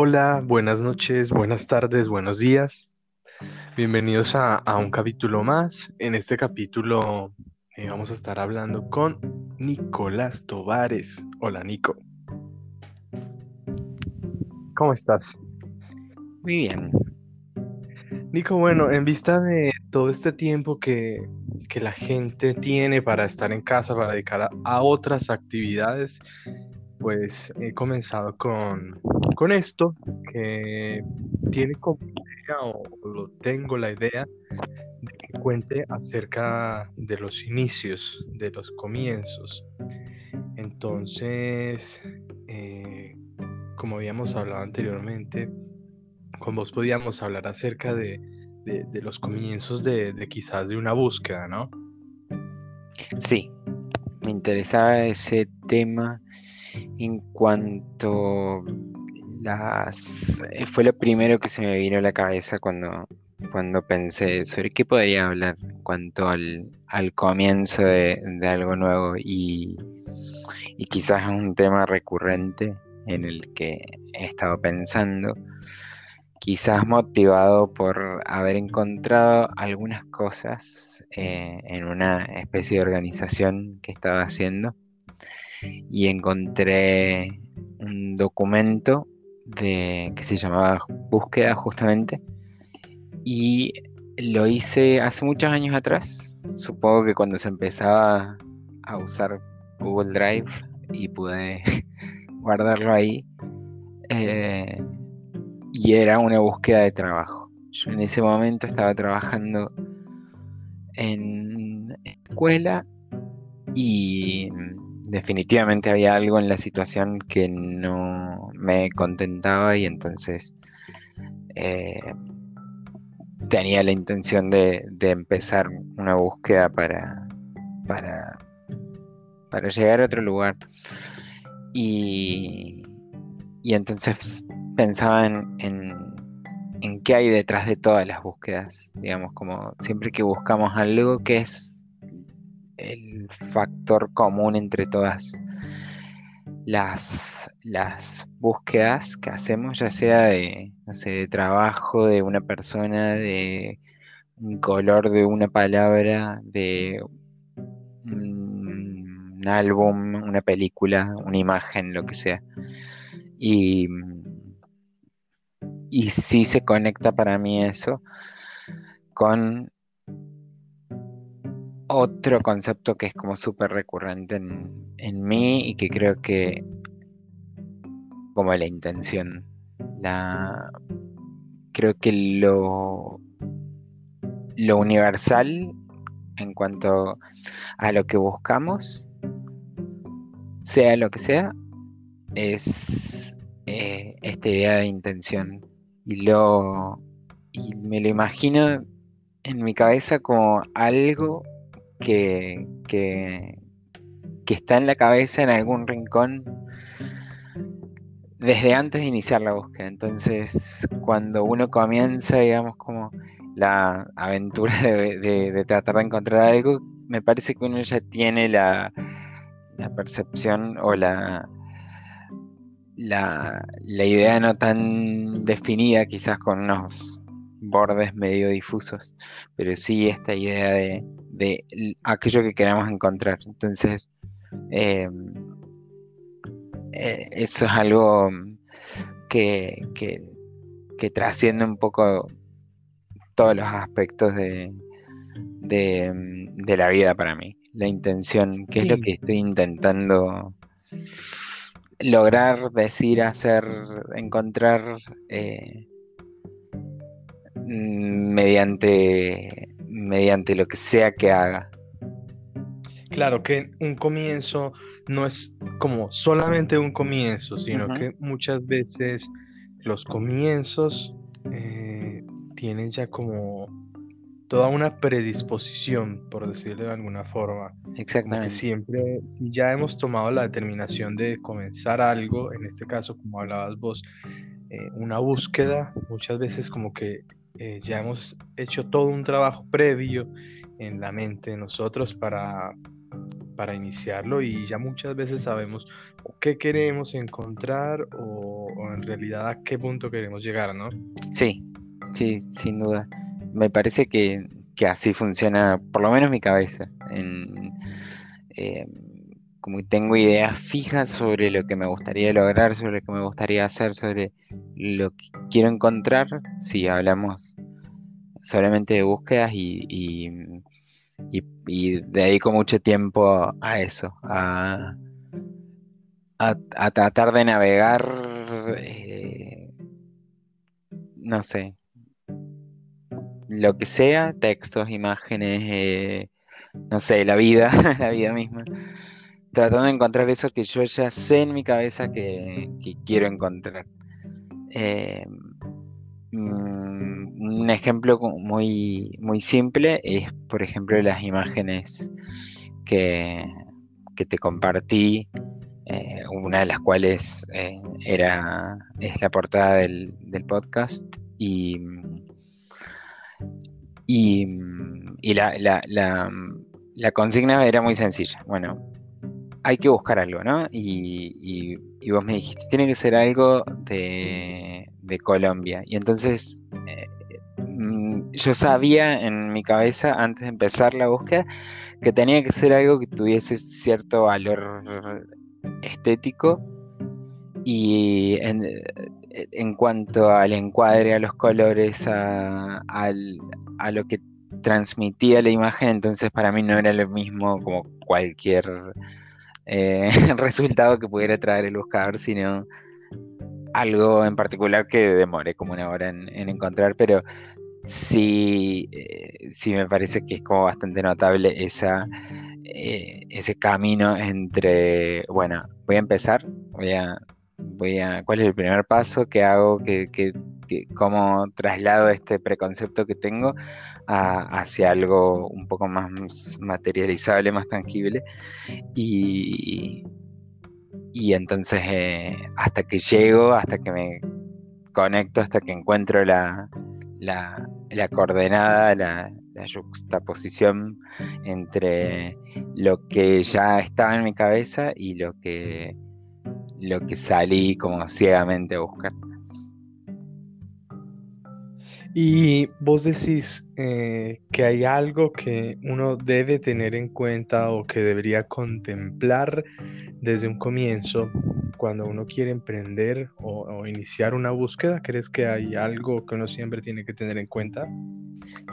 Hola, buenas noches, buenas tardes, buenos días. Bienvenidos a, un capítulo más. En este capítulo eh, vamos a estar hablando con Nicolás Tovares. Hola, Nico. ¿Cómo estás? Muy bien. Nico, bueno, en vista de todo este tiempo que, la gente tiene para estar en casa, para dedicar a otras actividades, pues he comenzado con, esto, que tiene como idea, o lo tengo la idea, de que cuente acerca de los inicios, de los comienzos. Entonces, eh, como habíamos hablado anteriormente, con vos podíamos hablar acerca de, los comienzos de, de, quizás de una búsqueda, ¿no? Sí, me interesaba ese tema en cuanto eh, fue lo primero que se me vino a la cabeza cuando, cuando pensé sobre qué podría hablar cuanto al, comienzo de, algo nuevo y, y quizás es un tema recurrente en el que he estado pensando, quizás motivado por haber encontrado algunas cosas eh, en una especie de organización que estaba haciendo y encontré un documento de, que se llamaba Búsqueda justamente y lo hice hace muchos años atrás, supongo que cuando se empezaba a usar Google Drive y pude guardarlo ahí eh, y era una búsqueda de trabajo. Yo en ese momento estaba trabajando en escuela y definitivamente había algo en la situación que no me contentaba y entonces eh, tenía la intención de, empezar una búsqueda para, para, para llegar a otro lugar. Y, y entonces pensaba en, en, en, qué hay detrás de todas las búsquedas, digamos, como siempre que buscamos algo, que es el factor común entre todas las, las búsquedas que hacemos, ya sea de, no sé, de trabajo de una persona, de un color de una palabra, de un álbum, una película, una imagen, lo que sea. Y, y sí se conecta para mí eso con otro concepto que es como súper recurrente en, mí y que creo que como la intención. La, creo que lo, lo universal en cuanto a lo que buscamos, sea lo que sea, es eh, esta idea de intención. Y lo y me lo imagino en mi cabeza como algo que, que, está en la cabeza en algún rincón desde antes de iniciar la búsqueda. Entonces, cuando uno comienza, digamos, como la aventura de, tratar de encontrar algo, me parece que uno ya tiene la, percepción o la, la, la, idea no tan definida, quizás con unos bordes medio difusos, pero sí esta idea de, de aquello que queremos encontrar. Entonces, em, eh, eso es algo que, que, trasciende un poco todos los aspectos de, de, la vida para mí. La intención, que es lo que estoy intentando lograr, decir, hacer, encontrar eh, mediante mediante lo que sea que haga. Claro que un comienzo no es como solamente un comienzo, sino que muchas veces los comienzos eh, tienen ya como toda una predisposición, por decirlo de alguna forma. Exactamente. siempre, si ya hemos tomado la determinación de comenzar algo, en este caso, como hablabas vos, eh, una búsqueda, muchas veces como que eh, ya hemos hecho todo un trabajo previo en la mente de nosotros para, para iniciarlo y ya muchas veces sabemos qué queremos encontrar o, en realidad a qué punto queremos llegar, ¿no? Sí, sí, sin duda. Me parece que, así funciona, por lo menos mi cabeza. Eh, tengo ideas fijas sobre lo que me gustaría lograr, sobre lo que me gustaría hacer, sobre lo que quiero encontrar, si hablamos solamente de búsquedas y, y, dedico mucho tiempo a eso, a, a, tratar de navegar, eh, no sé, lo que sea, textos, imágenes, eh, no sé, la vida, la vida misma tratando de encontrar eso que yo ya sé en mi cabeza que, quiero encontrar. Eh, mm, un ejemplo muy, muy simple es, por ejemplo, las imágenes que, que te compartí, eh, una de las cuales eh, era, es la portada del, podcast y, y, la, la, la consigna era muy sencilla. Bueno, hay que buscar algo, ¿no? Y, vos me dijiste, tiene que ser algo de, Colombia. Y entonces eh, mm, yo sabía en mi cabeza, antes de empezar la búsqueda, que tenía que ser algo que tuviese cierto valor estético. Y en, cuanto al encuadre, a los colores, a, a lo que transmitía la imagen, entonces para mí no era lo mismo como cualquier eh, resultado que pudiera traer el buscador, sino algo en particular que demore como una hora en, encontrar, pero sí, eh, sí me parece que es como bastante notable esa, eh, ese camino entre, bueno, voy a empezar, voy a, voy a, ¿cuál es el primer paso que hago? que cómo traslado este preconcepto que tengo hacia algo un poco más materializable, más tangible. Y, y entonces eh, hasta que llego, hasta que me conecto, hasta que encuentro la, la, coordenada, la, la juxtaposición entre lo que ya estaba en mi cabeza y lo que, lo que salí como ciegamente a buscar. Y vos decís eh, que hay algo que uno debe tener en cuenta o que debería contemplar desde un comienzo cuando uno quiere emprender o, iniciar una búsqueda. ¿Crees que hay algo que uno siempre tiene que tener en cuenta?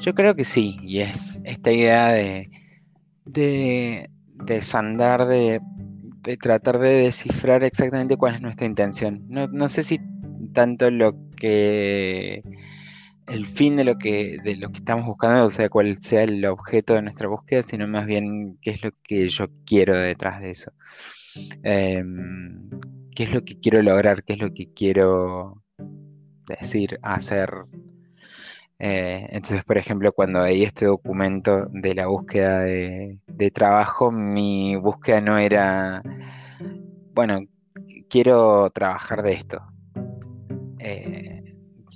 Yo creo que sí, y es esta idea de, de desandar, de, de tratar de descifrar exactamente cuál es nuestra intención. No, no sé si tanto lo que el fin de lo que de lo que estamos buscando, o sea, cuál sea el objeto de nuestra búsqueda, sino más bien qué es lo que yo quiero detrás de eso. Em, qué es lo que quiero lograr, qué es lo que quiero decir, hacer. Eh, entonces, por ejemplo, cuando veí este documento de la búsqueda de, trabajo, mi búsqueda no era, bueno, quiero trabajar de esto. Eh,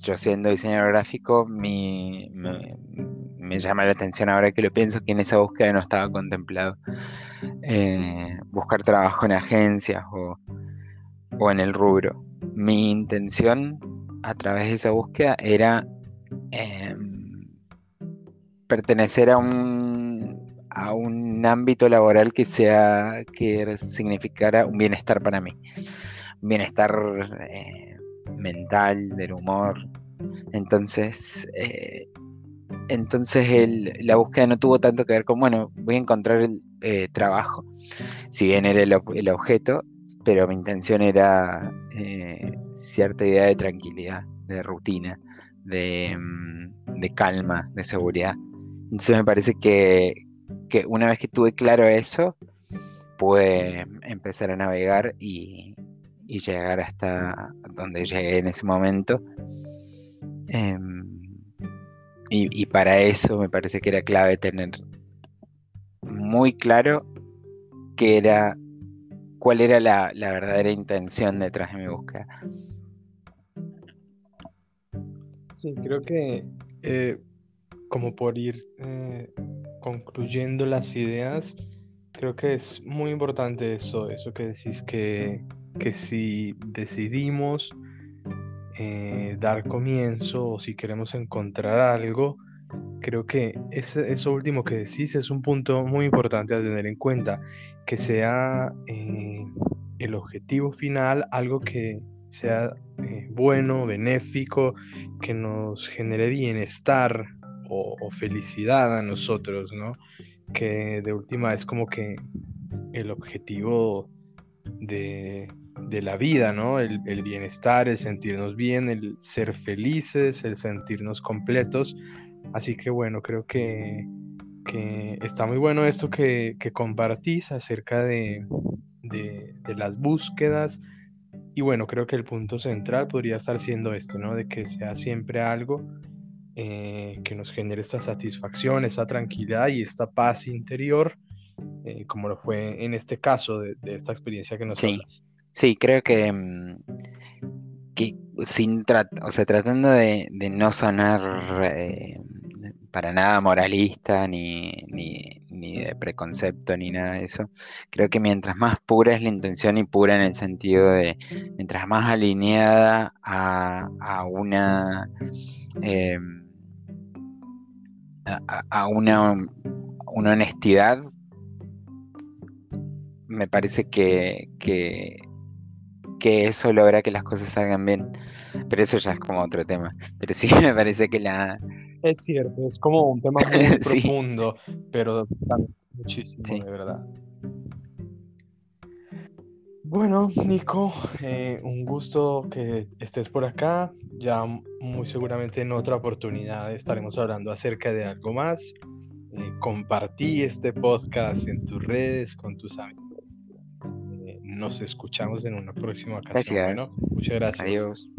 yo siendo diseñador gráfico, me, llama la atención ahora que lo pienso que en esa búsqueda no estaba contemplado eh, buscar trabajo en agencias o, en el rubro. Mi intención a través de esa búsqueda era em, pertenecer a un, a un ámbito laboral que sea que significara un bienestar para mí. Un bienestar eh, mental, del humor. Entonces, eh, entonces la búsqueda no tuvo tanto que ver con, bueno, voy a encontrar el eh, trabajo, si bien era el, objeto, pero mi intención era eh, cierta idea de tranquilidad, de rutina, de, mm, de, calma, de seguridad. Entonces me parece que, que una vez que tuve claro eso, pude empezar a navegar y, y llegar hasta donde llegué en ese momento. Em, y, para eso me parece que era clave tener muy claro qué era, cuál era la, verdadera intención detrás de mi búsqueda. Sí, creo que eh, como por ir eh, concluyendo las ideas, creo que es muy importante eso, eso que decís que, que si decidimos eh, dar comienzo o si queremos encontrar algo, creo que ese, eso último que decís es un punto muy importante a tener en cuenta, que sea eh, el objetivo final algo que sea eh, bueno, benéfico, que nos genere bienestar o, felicidad a nosotros, ¿no? Que de última es como que el objetivo de, la vida, ¿no? El, el, bienestar, el sentirnos bien, el ser felices, el sentirnos completos. Así que bueno, creo que, está muy bueno esto que, compartís acerca de, las búsquedas. Y bueno, creo que el punto central podría estar siendo esto, ¿no? De que sea siempre algo eh, que nos genere esta satisfacción, esa tranquilidad y esta paz interior, eh, como lo fue en este caso de, esta experiencia que nos sí. Sí, creo que, mm, que sin o sea, tratando de, no sonar eh, para nada moralista, ni, ni, de preconcepto, ni nada de eso. Creo que mientras más pura es la intención y pura en el sentido de, mientras más alineada a, una... Em, a, una, una honestidad, me parece que, que, que eso logra que las cosas salgan bien. Pero eso ya es como otro tema. Pero sí me parece que la, es cierto, es como un tema muy profundo, pero muchísimo, de verdad. Bueno, Nico, eh, un gusto que estés por acá. Ya muy seguramente en otra oportunidad estaremos hablando acerca de algo más. Eh, compartí este podcast en tus redes con tus amigos. Nos escuchamos en una próxima ocasión. Bueno, muchas gracias. Adiós.